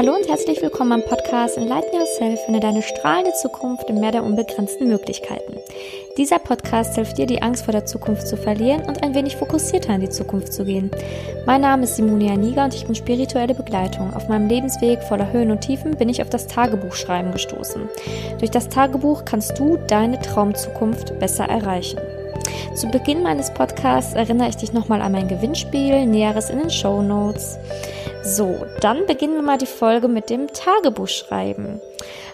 Hallo und herzlich willkommen am Podcast Enlighten Yourself, finde deine strahlende Zukunft im Meer der unbegrenzten Möglichkeiten. Dieser Podcast hilft dir, die Angst vor der Zukunft zu verlieren und ein wenig fokussierter in die Zukunft zu gehen. Mein Name ist Simonia Niger und ich bin spirituelle Begleitung. Auf meinem Lebensweg voller Höhen und Tiefen bin ich auf das Tagebuchschreiben gestoßen. Durch das Tagebuch kannst du deine Traumzukunft besser erreichen. Zu Beginn meines Podcasts erinnere ich dich nochmal an mein Gewinnspiel, Näheres in den Show Notes. So, dann beginnen wir mal die Folge mit dem Tagebuchschreiben.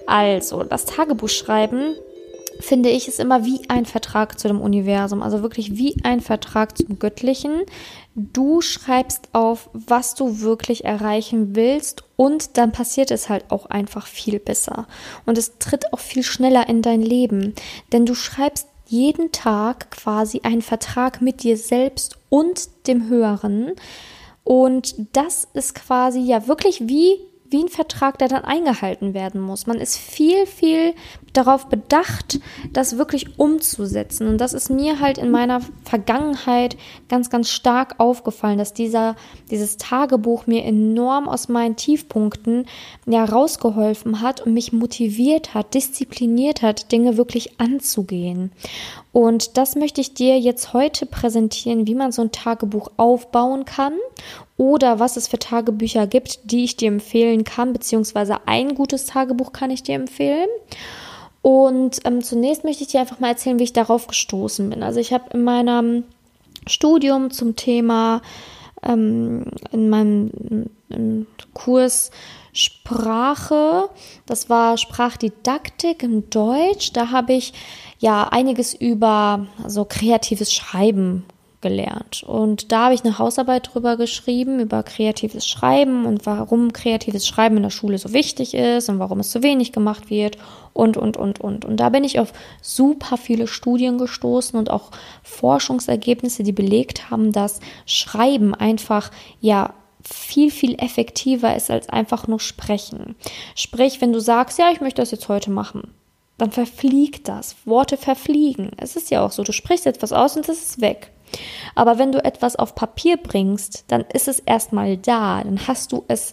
Also, das Tagebuchschreiben finde ich ist immer wie ein Vertrag zu dem Universum, also wirklich wie ein Vertrag zum Göttlichen. Du schreibst auf, was du wirklich erreichen willst und dann passiert es halt auch einfach viel besser und es tritt auch viel schneller in dein Leben, denn du schreibst jeden Tag quasi einen Vertrag mit dir selbst und dem Höheren. Und das ist quasi ja wirklich wie wie ein Vertrag, der dann eingehalten werden muss. Man ist viel, viel darauf bedacht, das wirklich umzusetzen. Und das ist mir halt in meiner Vergangenheit ganz, ganz stark aufgefallen, dass dieser, dieses Tagebuch mir enorm aus meinen Tiefpunkten ja rausgeholfen hat und mich motiviert hat, diszipliniert hat, Dinge wirklich anzugehen. Und das möchte ich dir jetzt heute präsentieren, wie man so ein Tagebuch aufbauen kann oder was es für Tagebücher gibt, die ich dir empfehlen kann, beziehungsweise ein gutes Tagebuch kann ich dir empfehlen. Und ähm, zunächst möchte ich dir einfach mal erzählen, wie ich darauf gestoßen bin. Also ich habe in meinem Studium zum Thema, ähm, in meinem Kurs Sprache, das war Sprachdidaktik im Deutsch, da habe ich ja einiges über so kreatives Schreiben gelernt. Und da habe ich eine Hausarbeit drüber geschrieben, über kreatives Schreiben und warum kreatives Schreiben in der Schule so wichtig ist und warum es zu wenig gemacht wird und, und, und, und. Und da bin ich auf super viele Studien gestoßen und auch Forschungsergebnisse, die belegt haben, dass Schreiben einfach, ja, viel, viel effektiver ist als einfach nur sprechen. Sprich, wenn du sagst, ja, ich möchte das jetzt heute machen, dann verfliegt das. Worte verfliegen. Es ist ja auch so, du sprichst etwas aus und es ist weg. Aber wenn du etwas auf Papier bringst, dann ist es erstmal da, dann hast du es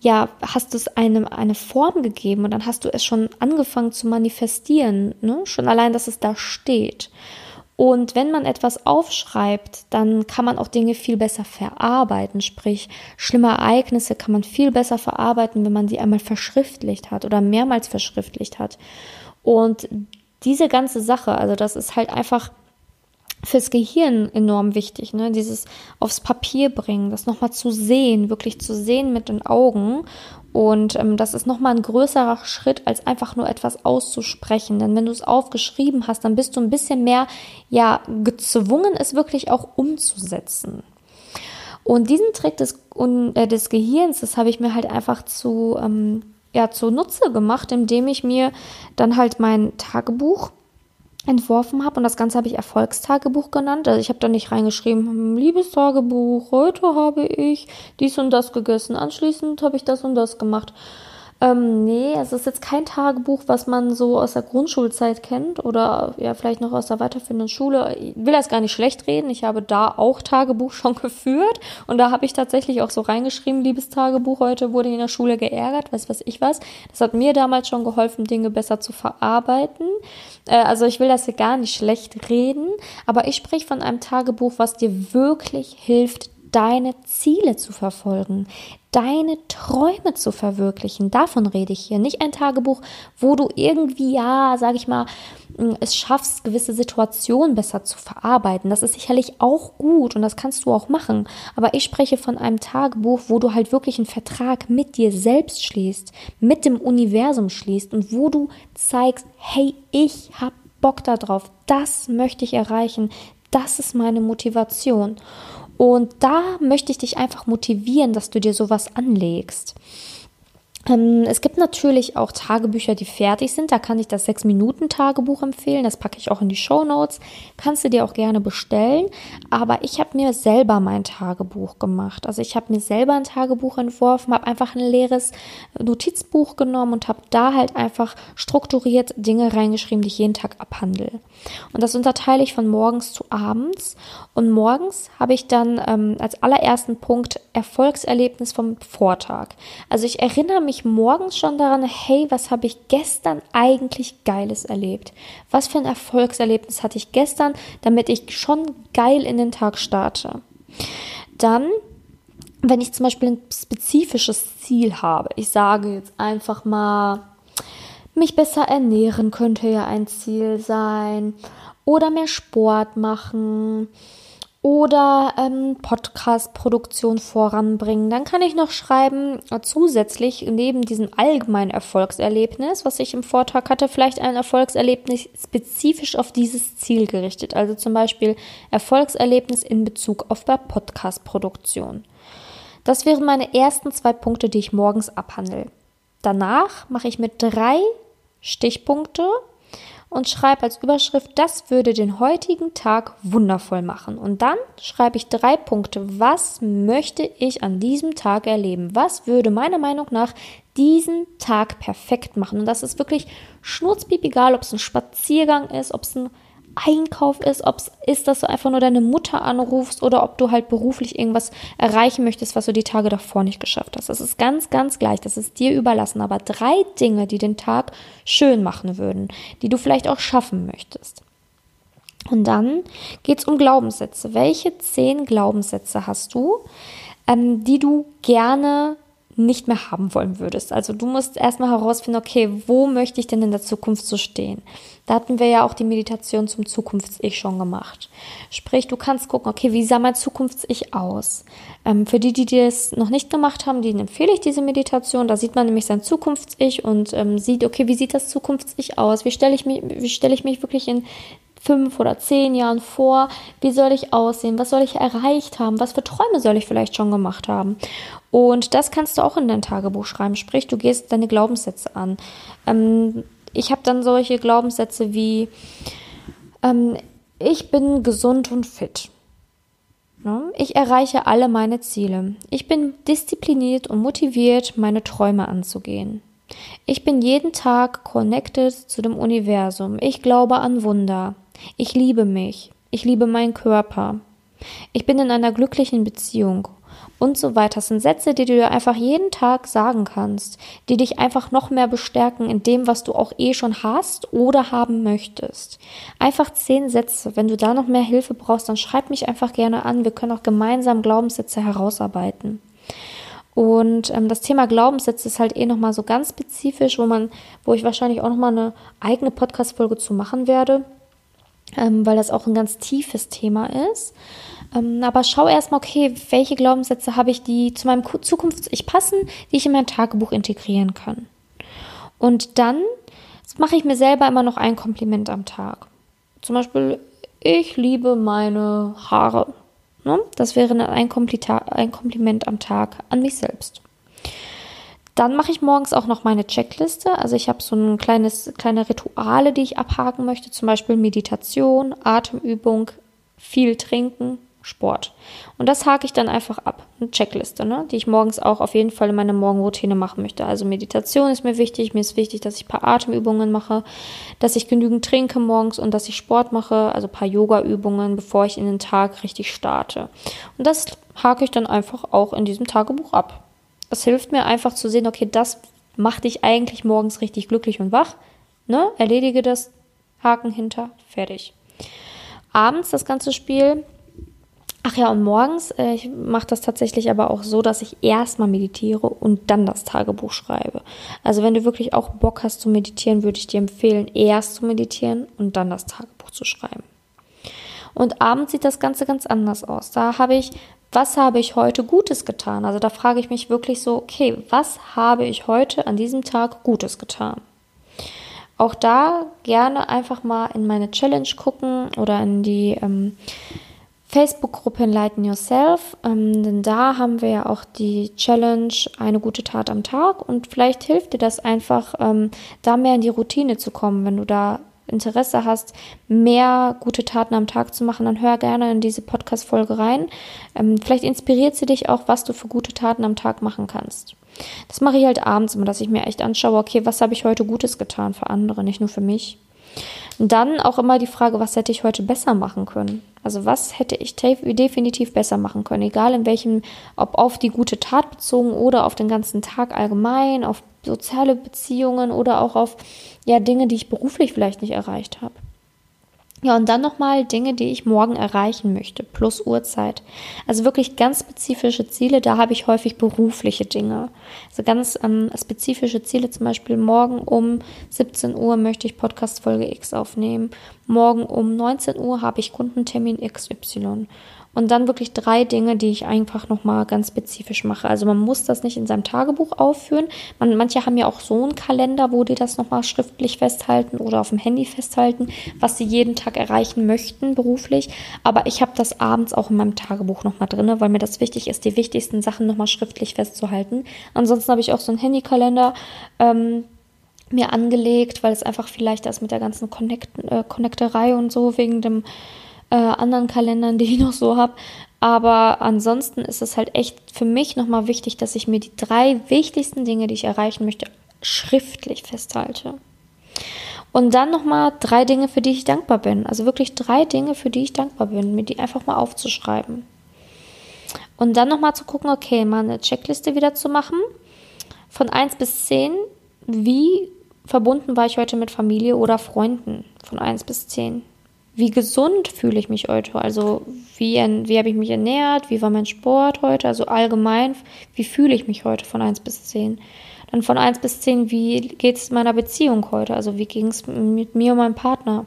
ja, hast es eine, eine Form gegeben und dann hast du es schon angefangen zu manifestieren, ne? Schon allein, dass es da steht. Und wenn man etwas aufschreibt, dann kann man auch Dinge viel besser verarbeiten. Sprich, schlimme Ereignisse kann man viel besser verarbeiten, wenn man die einmal verschriftlicht hat oder mehrmals verschriftlicht hat. Und diese ganze Sache, also das ist halt einfach fürs Gehirn enorm wichtig, ne? Dieses aufs Papier bringen, das nochmal zu sehen, wirklich zu sehen mit den Augen. Und ähm, das ist nochmal ein größerer Schritt, als einfach nur etwas auszusprechen. Denn wenn du es aufgeschrieben hast, dann bist du ein bisschen mehr, ja, gezwungen, es wirklich auch umzusetzen. Und diesen Trick des, äh, des Gehirns, das habe ich mir halt einfach zu, ähm, ja, zunutze gemacht, indem ich mir dann halt mein Tagebuch entworfen habe und das Ganze habe ich Erfolgstagebuch genannt. Also ich habe da nicht reingeschrieben, hm, liebes Tagebuch, heute habe ich dies und das gegessen, anschließend habe ich das und das gemacht. Ähm, nee, es ist jetzt kein Tagebuch, was man so aus der Grundschulzeit kennt oder ja, vielleicht noch aus der weiterführenden Schule. Ich will das gar nicht schlecht reden. Ich habe da auch Tagebuch schon geführt und da habe ich tatsächlich auch so reingeschrieben, liebes Tagebuch, heute wurde in der Schule geärgert, weiß was ich was. Das hat mir damals schon geholfen, Dinge besser zu verarbeiten. Äh, also ich will das hier gar nicht schlecht reden, aber ich spreche von einem Tagebuch, was dir wirklich hilft, deine Ziele zu verfolgen, deine Träume zu verwirklichen. Davon rede ich hier. Nicht ein Tagebuch, wo du irgendwie, ja, sag ich mal, mm, es schaffst, gewisse Situationen besser zu verarbeiten. Das ist sicherlich auch gut und das kannst du auch machen. Aber ich spreche von einem Tagebuch, wo du halt wirklich einen Vertrag mit dir selbst schließt, mit dem Universum schließt und wo du zeigst, hey, ich hab Bock darauf, das möchte ich erreichen, das ist meine Motivation. Und da möchte ich dich einfach motivieren, dass du dir sowas anlegst. Ähm, es gibt natürlich auch Tagebücher, die fertig sind. Da kann ich das 6-Minuten-Tagebuch empfehlen. Das packe ich auch in die Show Notes. Kannst du dir auch gerne bestellen. Aber ich habe mir selber mein Tagebuch gemacht. Also ich habe mir selber ein Tagebuch entworfen, habe einfach ein leeres Notizbuch genommen und habe da halt einfach strukturiert Dinge reingeschrieben, die ich jeden Tag abhandle. Und das unterteile ich von morgens zu abends. Und morgens habe ich dann ähm, als allerersten Punkt Erfolgserlebnis vom Vortag. Also ich erinnere mich morgens schon daran, hey, was habe ich gestern eigentlich Geiles erlebt? Was für ein Erfolgserlebnis hatte ich gestern, damit ich schon geil in den Tag starte? Dann wenn ich zum Beispiel ein spezifisches Ziel habe, ich sage jetzt einfach mal, mich besser ernähren könnte ja ein Ziel sein. Oder mehr Sport machen. Oder ähm, Podcast-Produktion voranbringen. Dann kann ich noch schreiben, zusätzlich neben diesem allgemeinen Erfolgserlebnis, was ich im Vortrag hatte, vielleicht ein Erfolgserlebnis spezifisch auf dieses Ziel gerichtet. Also zum Beispiel Erfolgserlebnis in Bezug auf der Podcast-Produktion. Das wären meine ersten zwei Punkte, die ich morgens abhandle. Danach mache ich mit drei Stichpunkte und schreibe als Überschrift, das würde den heutigen Tag wundervoll machen. Und dann schreibe ich drei Punkte. Was möchte ich an diesem Tag erleben? Was würde meiner Meinung nach diesen Tag perfekt machen? Und das ist wirklich schnurzpiep egal, ob es ein Spaziergang ist, ob es ein Einkauf ist, ob es ist, dass du einfach nur deine Mutter anrufst oder ob du halt beruflich irgendwas erreichen möchtest, was du die Tage davor nicht geschafft hast. Das ist ganz, ganz gleich. Das ist dir überlassen. Aber drei Dinge, die den Tag schön machen würden, die du vielleicht auch schaffen möchtest. Und dann geht es um Glaubenssätze. Welche zehn Glaubenssätze hast du, ähm, die du gerne nicht mehr haben wollen würdest. Also du musst erstmal herausfinden, okay, wo möchte ich denn in der Zukunft so stehen? Da hatten wir ja auch die Meditation zum Zukunfts-Ich schon gemacht. Sprich, du kannst gucken, okay, wie sah mein Zukunfts-Ich aus? Ähm, für die, die das noch nicht gemacht haben, denen empfehle ich diese Meditation. Da sieht man nämlich sein Zukunfts-Ich und ähm, sieht, okay, wie sieht das Zukunfts-Ich aus? Wie stelle ich mich, wie stelle ich mich wirklich in fünf oder zehn Jahren vor, wie soll ich aussehen, was soll ich erreicht haben, was für Träume soll ich vielleicht schon gemacht haben. Und das kannst du auch in dein Tagebuch schreiben, sprich, du gehst deine Glaubenssätze an. Ähm, ich habe dann solche Glaubenssätze wie, ähm, ich bin gesund und fit. Ne? Ich erreiche alle meine Ziele. Ich bin diszipliniert und motiviert, meine Träume anzugehen. Ich bin jeden Tag connected zu dem Universum. Ich glaube an Wunder. Ich liebe mich. Ich liebe meinen Körper. Ich bin in einer glücklichen Beziehung. Und so weiter. Das sind Sätze, die du dir einfach jeden Tag sagen kannst, die dich einfach noch mehr bestärken in dem, was du auch eh schon hast oder haben möchtest. Einfach zehn Sätze. Wenn du da noch mehr Hilfe brauchst, dann schreib mich einfach gerne an. Wir können auch gemeinsam Glaubenssätze herausarbeiten. Und ähm, das Thema Glaubenssätze ist halt eh nochmal so ganz spezifisch, wo man, wo ich wahrscheinlich auch nochmal eine eigene Podcast-Folge zu machen werde ähm, weil das auch ein ganz tiefes Thema ist. Ähm, aber schau erstmal, okay, welche Glaubenssätze habe ich, die zu meinem Zukunfts-Ich passen, die ich in mein Tagebuch integrieren kann. Und dann mache ich mir selber immer noch ein Kompliment am Tag. Zum Beispiel, ich liebe meine Haare. Ne? Das wäre ein, ein Kompliment am Tag an mich selbst. Dann mache ich morgens auch noch meine Checkliste. Also ich habe so ein kleines, kleine Rituale, die ich abhaken möchte. Zum Beispiel Meditation, Atemübung, viel trinken, Sport. Und das hake ich dann einfach ab. Eine Checkliste, ne? die ich morgens auch auf jeden Fall in meiner Morgenroutine machen möchte. Also Meditation ist mir wichtig. Mir ist wichtig, dass ich ein paar Atemübungen mache, dass ich genügend trinke morgens und dass ich Sport mache, also ein paar Yoga-Übungen, bevor ich in den Tag richtig starte. Und das hake ich dann einfach auch in diesem Tagebuch ab. Das hilft mir einfach zu sehen, okay, das macht dich eigentlich morgens richtig glücklich und wach. Ne? Erledige das, Haken hinter, fertig. Abends das ganze Spiel. Ach ja, und morgens, äh, ich mache das tatsächlich aber auch so, dass ich erstmal meditiere und dann das Tagebuch schreibe. Also wenn du wirklich auch Bock hast zu meditieren, würde ich dir empfehlen, erst zu meditieren und dann das Tagebuch zu schreiben. Und abends sieht das Ganze ganz anders aus. Da habe ich was habe ich heute Gutes getan? Also da frage ich mich wirklich so, okay, was habe ich heute an diesem Tag Gutes getan? Auch da gerne einfach mal in meine Challenge gucken oder in die ähm, Facebook-Gruppe Enlighten Yourself, ähm, denn da haben wir ja auch die Challenge eine gute Tat am Tag und vielleicht hilft dir das einfach, ähm, da mehr in die Routine zu kommen. Wenn du da Interesse hast, mehr gute Taten am Tag zu machen, dann hör gerne in diese Podcast-Folge rein. Ähm, vielleicht inspiriert sie dich auch, was du für gute Taten am Tag machen kannst. Das mache ich halt abends immer, dass ich mir echt anschaue, okay, was habe ich heute Gutes getan für andere, nicht nur für mich. Und dann auch immer die Frage, was hätte ich heute besser machen können? Also was hätte ich definitiv besser machen können, egal in welchem, ob auf die gute Tat bezogen oder auf den ganzen Tag allgemein, auf soziale Beziehungen oder auch auf ja Dinge, die ich beruflich vielleicht nicht erreicht habe. Ja, und dann nochmal Dinge, die ich morgen erreichen möchte, plus Uhrzeit. Also wirklich ganz spezifische Ziele, da habe ich häufig berufliche Dinge. Also ganz ähm, spezifische Ziele, zum Beispiel morgen um 17 Uhr möchte ich Podcast Folge X aufnehmen. Morgen um 19 Uhr habe ich Kundentermin XY. Und dann wirklich drei Dinge, die ich einfach nochmal ganz spezifisch mache. Also man muss das nicht in seinem Tagebuch aufführen. Man, manche haben ja auch so einen Kalender, wo die das nochmal schriftlich festhalten oder auf dem Handy festhalten, was sie jeden Tag erreichen möchten beruflich. Aber ich habe das abends auch in meinem Tagebuch nochmal drin, weil mir das wichtig ist, die wichtigsten Sachen nochmal schriftlich festzuhalten. Ansonsten habe ich auch so einen Handykalender. Ähm, mir angelegt, weil es einfach vielleicht das mit der ganzen Connect, äh, Connecterei und so wegen dem äh, anderen Kalendern, die ich noch so habe. Aber ansonsten ist es halt echt für mich nochmal wichtig, dass ich mir die drei wichtigsten Dinge, die ich erreichen möchte, schriftlich festhalte. Und dann nochmal drei Dinge, für die ich dankbar bin. Also wirklich drei Dinge, für die ich dankbar bin, mir die einfach mal aufzuschreiben. Und dann nochmal zu gucken, okay, mal eine Checkliste wieder zu machen. Von 1 bis 10, wie verbunden war ich heute mit Familie oder Freunden? Von 1 bis 10 wie gesund fühle ich mich heute? Also wie, wie habe ich mich ernährt? Wie war mein Sport heute? Also allgemein, wie fühle ich mich heute von 1 bis 10? Dann von 1 bis 10, wie geht es meiner Beziehung heute? Also wie ging es mit mir und meinem Partner?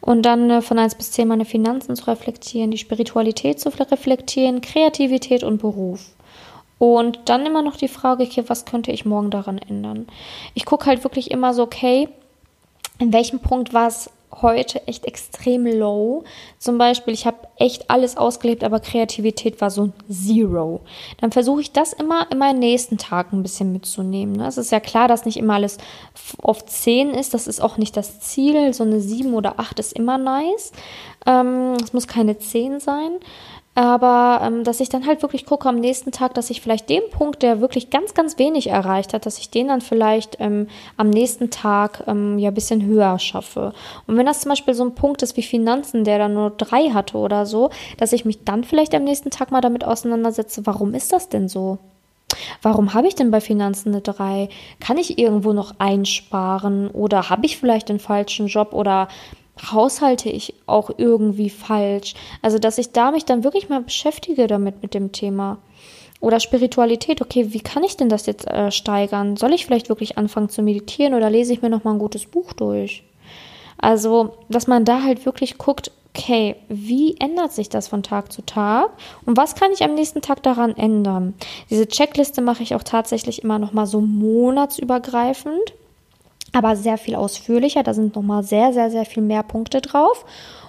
Und dann äh, von 1 bis 10 meine Finanzen zu reflektieren, die Spiritualität zu reflektieren, Kreativität und Beruf. Und dann immer noch die Frage, okay, was könnte ich morgen daran ändern? Ich gucke halt wirklich immer so, okay, in welchem Punkt war es heute echt extrem low. Zum Beispiel, ich habe echt alles ausgelebt, aber Kreativität war so ein Zero. Dann versuche ich das immer in meinen nächsten Tag ein bisschen mitzunehmen. Ne? Es ist ja klar, dass nicht immer alles auf 10 ist. Das ist auch nicht das Ziel. So eine 7 oder 8 ist immer nice. Ähm, es muss keine 10 sein. Aber ähm, dass ich dann halt wirklich gucke am nächsten Tag, dass ich vielleicht den Punkt, der wirklich ganz, ganz wenig erreicht hat, dass ich den dann vielleicht ähm, am nächsten Tag ähm, ja bisschen höher schaffe. Und wenn das zum Beispiel so ein Punkt ist wie Finanzen, der dann nur drei hatte oder so, dass ich mich dann vielleicht am nächsten Tag mal damit auseinandersetze, warum ist das denn so? Warum habe ich denn bei Finanzen eine 3? Kann ich irgendwo noch einsparen? Oder habe ich vielleicht den falschen Job? Oder haushalte ich auch irgendwie falsch? Also, dass ich da mich dann wirklich mal beschäftige damit mit dem Thema. Oder Spiritualität, okay, wie kann ich denn das jetzt äh, steigern? Soll ich vielleicht wirklich anfangen zu meditieren oder lese ich mir noch mal ein gutes Buch durch? Also, dass man da halt wirklich guckt, okay, wie ändert sich das von Tag zu Tag und was kann ich am nächsten Tag daran ändern? Diese Checkliste mache ich auch tatsächlich immer noch mal so monatsübergreifend aber sehr viel ausführlicher. Da sind nochmal sehr, sehr, sehr viel mehr Punkte drauf.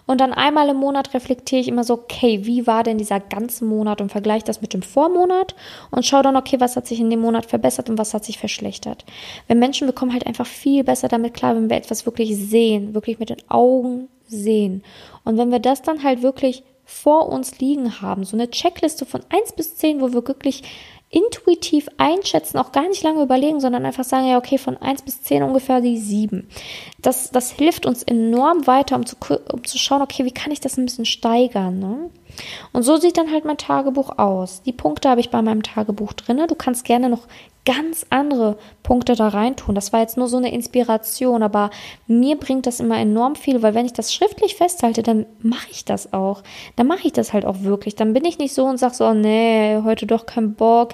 Und dann einmal im Monat reflektiere ich immer so, okay, wie war denn dieser ganze Monat und vergleiche das mit dem Vormonat und schaue dann, okay, was hat sich in dem Monat verbessert und was hat sich verschlechtert. Wenn Menschen bekommen halt einfach viel besser damit klar, wenn wir etwas wirklich sehen, wirklich mit den Augen sehen. Und wenn wir das dann halt wirklich vor uns liegen haben, so eine Checkliste von 1 bis 10, wo wir wirklich intuitiv einschätzen, auch gar nicht lange überlegen, sondern einfach sagen, ja, okay, von 1 bis 10 ungefähr die 7. Das, das hilft uns enorm weiter, um zu, um zu schauen, okay, wie kann ich das ein bisschen steigern, ne? Und so sieht dann halt mein Tagebuch aus. Die Punkte habe ich bei meinem Tagebuch drin. Du kannst gerne noch ganz andere Punkte da reintun. Das war jetzt nur so eine Inspiration, aber mir bringt das immer enorm viel, weil wenn ich das schriftlich festhalte, dann mache ich das auch. Dann mache ich das halt auch wirklich. Dann bin ich nicht so und sage so, oh, nee, heute doch kein Bock.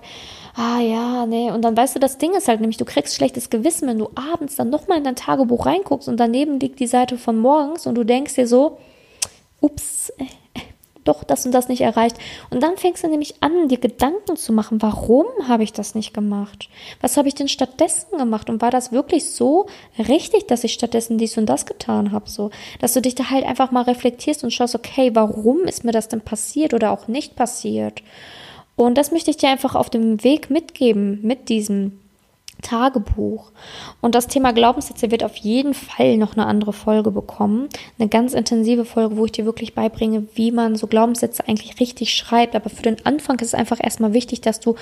Ah ja, nee. Und dann weißt du, das Ding ist halt nämlich, du kriegst schlechtes Gewissen, wenn du abends dann nochmal in dein Tagebuch reinguckst und daneben liegt die Seite von morgens und du denkst dir so, ups, äh, doch das und das nicht erreicht. Und dann fängst du nämlich an, dir Gedanken zu machen, warum habe ich das nicht gemacht? Was habe ich denn stattdessen gemacht? Und war das wirklich so richtig, dass ich stattdessen dies und das getan habe? So, dass du dich da halt einfach mal reflektierst und schaust, okay, warum ist mir das denn passiert oder auch nicht passiert? Und das möchte ich dir einfach auf dem Weg mitgeben mit diesem Tagebuch. Und das Thema Glaubenssätze wird auf jeden Fall noch eine andere Folge bekommen. Eine ganz intensive Folge, wo ich dir wirklich beibringe, wie man so Glaubenssätze eigentlich richtig schreibt. Aber für den Anfang ist es einfach erstmal wichtig, dass du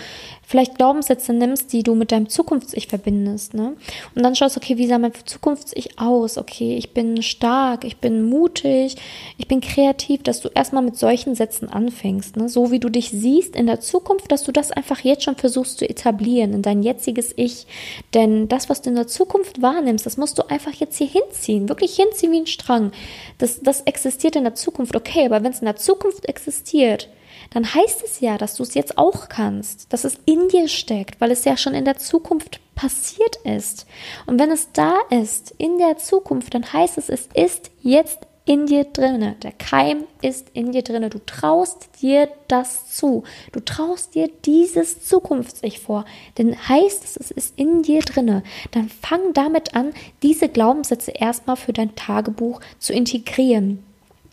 vielleicht Glaubenssätze nimmst, die du mit deinem Zukunfts-Ich verbindest. Ne? Und dann schaust, okay, wie sah mein Zukunfts-Ich aus? Okay, ich bin stark, ich bin mutig, ich bin kreativ, dass du erstmal mit solchen Sätzen anfängst. Ne? So wie du dich siehst in der Zukunft, dass du das einfach jetzt schon versuchst zu etablieren in dein jetziges Ich denn das, was du in der Zukunft wahrnimmst, das musst du einfach jetzt hier hinziehen, wirklich hinziehen wie ein Strang. Das, das existiert in der Zukunft, okay, aber wenn es in der Zukunft existiert, dann heißt es ja, dass du es jetzt auch kannst, dass es in dir steckt, weil es ja schon in der Zukunft passiert ist. Und wenn es da ist, in der Zukunft, dann heißt es, es ist jetzt in dir drinne. Der Keim ist in dir drinne. Du traust dir das zu. Du traust dir dieses Zukunfts-Ich vor. Denn heißt es, es ist in dir drinne. Dann fang damit an, diese Glaubenssätze erstmal für dein Tagebuch zu integrieren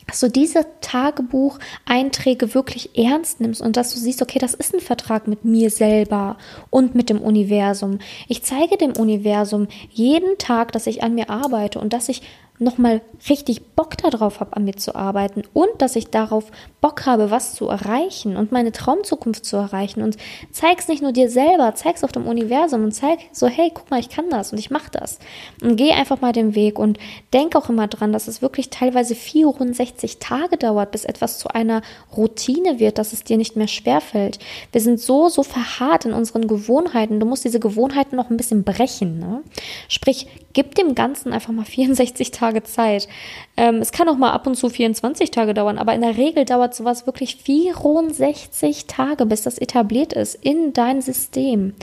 dass du diese Tagebucheinträge wirklich ernst nimmst und dass du siehst, okay, das ist ein Vertrag mit mir selber und mit dem Universum. Ich zeige dem Universum jeden Tag, dass ich an mir arbeite und dass ich nochmal richtig Bock darauf habe, an mir zu arbeiten und dass ich darauf Bock habe, was zu erreichen und meine Traumzukunft zu erreichen und zeig's nicht nur dir selber, zeig's auf dem Universum und zeig so, hey, guck mal, ich kann das und ich mache das und geh einfach mal den Weg und denk auch immer dran, dass es wirklich teilweise 64 Tage dauert, bis etwas zu einer Routine wird, dass es dir nicht mehr schwerfällt. Wir sind so, so verharrt in unseren Gewohnheiten. Du musst diese Gewohnheiten noch ein bisschen brechen. Ne? Sprich, gib dem Ganzen einfach mal 64 Tage Tage Zeit. Ähm, es kann auch mal ab und zu 24 Tage dauern, aber in der Regel dauert sowas wirklich 64 Tage, bis das etabliert ist in dein System.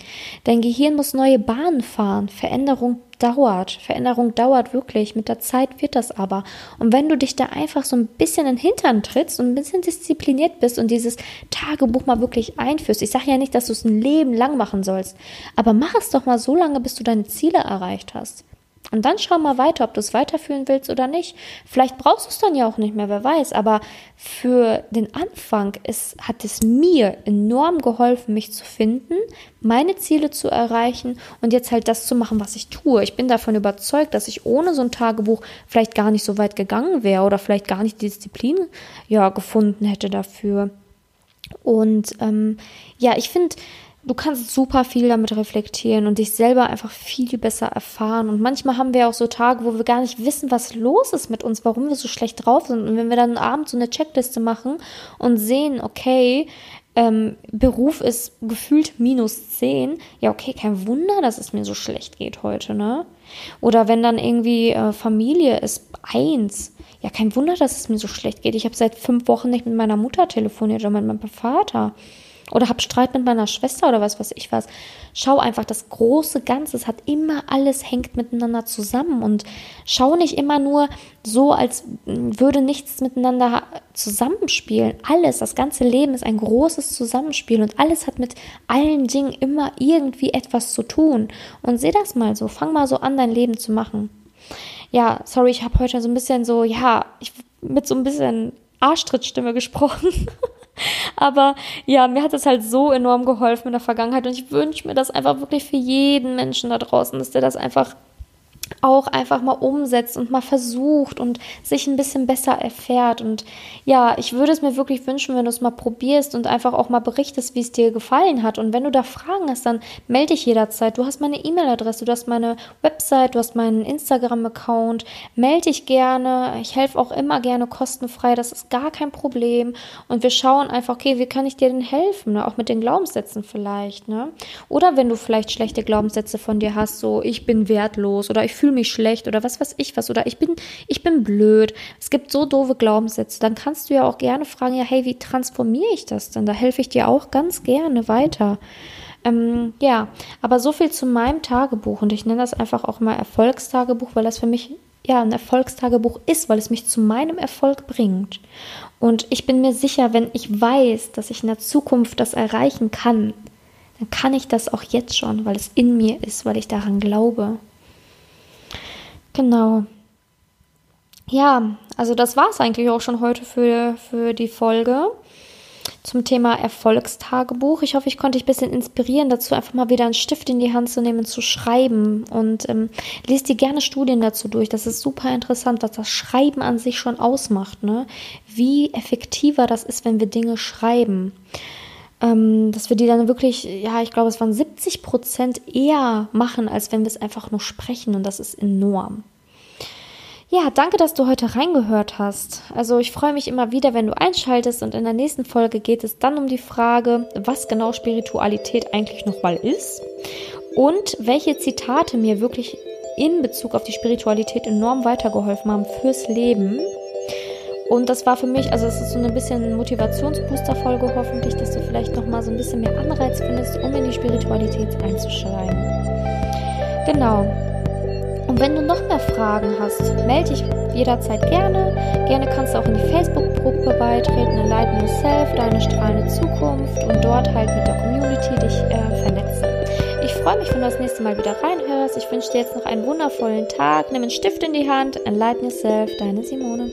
Dein Gehirn muss neue Bahnen fahren. Veränderung dauert. Veränderung dauert wirklich. Mit der Zeit wird das aber. Und wenn du dich da einfach so ein bisschen in den Hintern trittst und ein bisschen diszipliniert bist und dieses Tagebuch mal wirklich einführst, ich sage ja nicht, dass du es ein Leben lang machen sollst, aber mach es doch mal so lange, bis du deine Ziele erreicht hast. Und dann schau mal weiter, ob du es weiterführen willst oder nicht. Vielleicht brauchst du es dann ja auch nicht mehr, wer weiß. Aber für den Anfang ist, hat es mir enorm geholfen, mich zu finden, meine Ziele zu erreichen und jetzt halt das zu machen, was ich tue. Ich bin davon überzeugt, dass ich ohne so ein Tagebuch vielleicht gar nicht so weit gegangen wäre oder vielleicht gar nicht die Disziplin ja gefunden hätte dafür. Und ähm, ja, ich finde, du kannst super viel damit reflektieren und dich selber einfach viel besser erfahren. Und manchmal haben wir auch so Tage, wo wir gar nicht wissen, was los ist mit uns, warum wir so schlecht drauf sind. Und wenn wir dann abends so eine Checkliste machen und sehen, okay, ähm, Beruf ist gefühlt minus 10, ja, okay, kein Wunder, dass es mir so schlecht geht heute, ne? Oder wenn dann irgendwie äh, Familie ist eins, ja, kein Wunder, dass es mir so schlecht geht. Ich habe seit fünf Wochen nicht mit meiner Mutter telefoniert oder mit meinem Vater oder habe Streit mit meiner Schwester oder was weiß ich was. Schau einfach, das große Ganze, es hat immer alles hängt miteinander zusammen und schau nicht immer nur so, als würde nichts miteinander zusammenspielen. Alles, das ganze Leben ist ein großes Zusammenspiel und alles hat mit allen Dingen immer irgendwie etwas zu tun. Und seh das mal so, fang mal so an, dein Leben zu machen. Ja, sorry, ich habe heute so ein bisschen so, ja, ich, mit so ein bisschen Arschtrittstimme gesprochen. Aber ja, mir hat es halt so enorm geholfen in der Vergangenheit und ich wünsche mir das einfach wirklich für jeden Menschen da draußen, dass der das einfach auch einfach mal umsetzt und mal versucht und sich ein bisschen besser erfährt. Und ja, ich würde es mir wirklich wünschen, wenn du es mal probierst und einfach auch mal berichtest, wie es dir gefallen hat. Und wenn du da Fragen hast, dann melde dich jederzeit. Du hast meine E-Mail-Adresse, du hast meine Website, du hast meinen Instagram-Account. Melde dich gerne. Ich helfe auch immer gerne kostenfrei. Das ist gar kein Problem. Und wir schauen einfach, okay, wie kann ich dir denn helfen? Ne? Auch mit den Glaubenssätzen vielleicht. Ne? Oder wenn du vielleicht schlechte Glaubenssätze von dir hast, so ich bin wertlos oder ich fühle mich schlecht oder was weiß ich was oder ich bin, ich bin blöd. Es gibt so doofe Glaubenssätze. Dann kannst du ja auch gerne fragen, ja, hey, wie transformiere ich das denn? Da helfe ich dir auch ganz gerne weiter. Ähm, ja, aber so viel zu meinem Tagebuch und ich nenne das einfach auch mal Erfolgstagebuch, weil das für mich ja, ein Erfolgstagebuch ist, weil es mich zu meinem Erfolg bringt. Und ich bin mir sicher, wenn ich weiß, dass ich in der Zukunft das erreichen kann, dann kann ich das auch jetzt schon, weil es in mir ist, weil ich daran glaube. Genau. Ja, also das war es eigentlich auch schon heute für, für die Folge zum Thema Erfolgstagebuch. Ich hoffe, ich konnte dich ein bisschen inspirieren, dazu einfach mal wieder einen Stift in die Hand zu nehmen, zu schreiben. Und ähm, lest dir gerne Studien dazu durch. Das ist super interessant, was das Schreiben an sich schon ausmacht. Ne? Wie effektiver das ist, wenn wir Dinge schreiben. Ähm, dass wir die dann wirklich, ja, ich glaube, es waren 70 Prozent eher machen, als wenn wir es einfach nur sprechen. Und das ist enorm. Ja, danke, dass du heute reingehört hast. Also ich freue mich immer wieder, wenn du einschaltest und in der nächsten Folge geht es dann um die Frage, was genau Spiritualität eigentlich nochmal ist und welche Zitate mir wirklich in Bezug auf die Spiritualität enorm weitergeholfen haben fürs Leben. Und das war für mich, also es ist so ein bisschen Motivationsbooster-Folge hoffentlich, dass du vielleicht nochmal so ein bisschen mehr Anreiz findest, um in die Spiritualität einzusteigen. Genau. Und wenn du noch mehr Fragen hast, melde dich jederzeit gerne. Gerne kannst du auch in die Facebook-Gruppe beitreten, Enlighten Yourself, deine strahlende Zukunft und dort halt mit der Community dich äh, vernetzen. Ich freue mich, wenn du das nächste Mal wieder reinhörst. Ich wünsche dir jetzt noch einen wundervollen Tag. Nimm einen Stift in die Hand, Enlighten Yourself, deine Simone.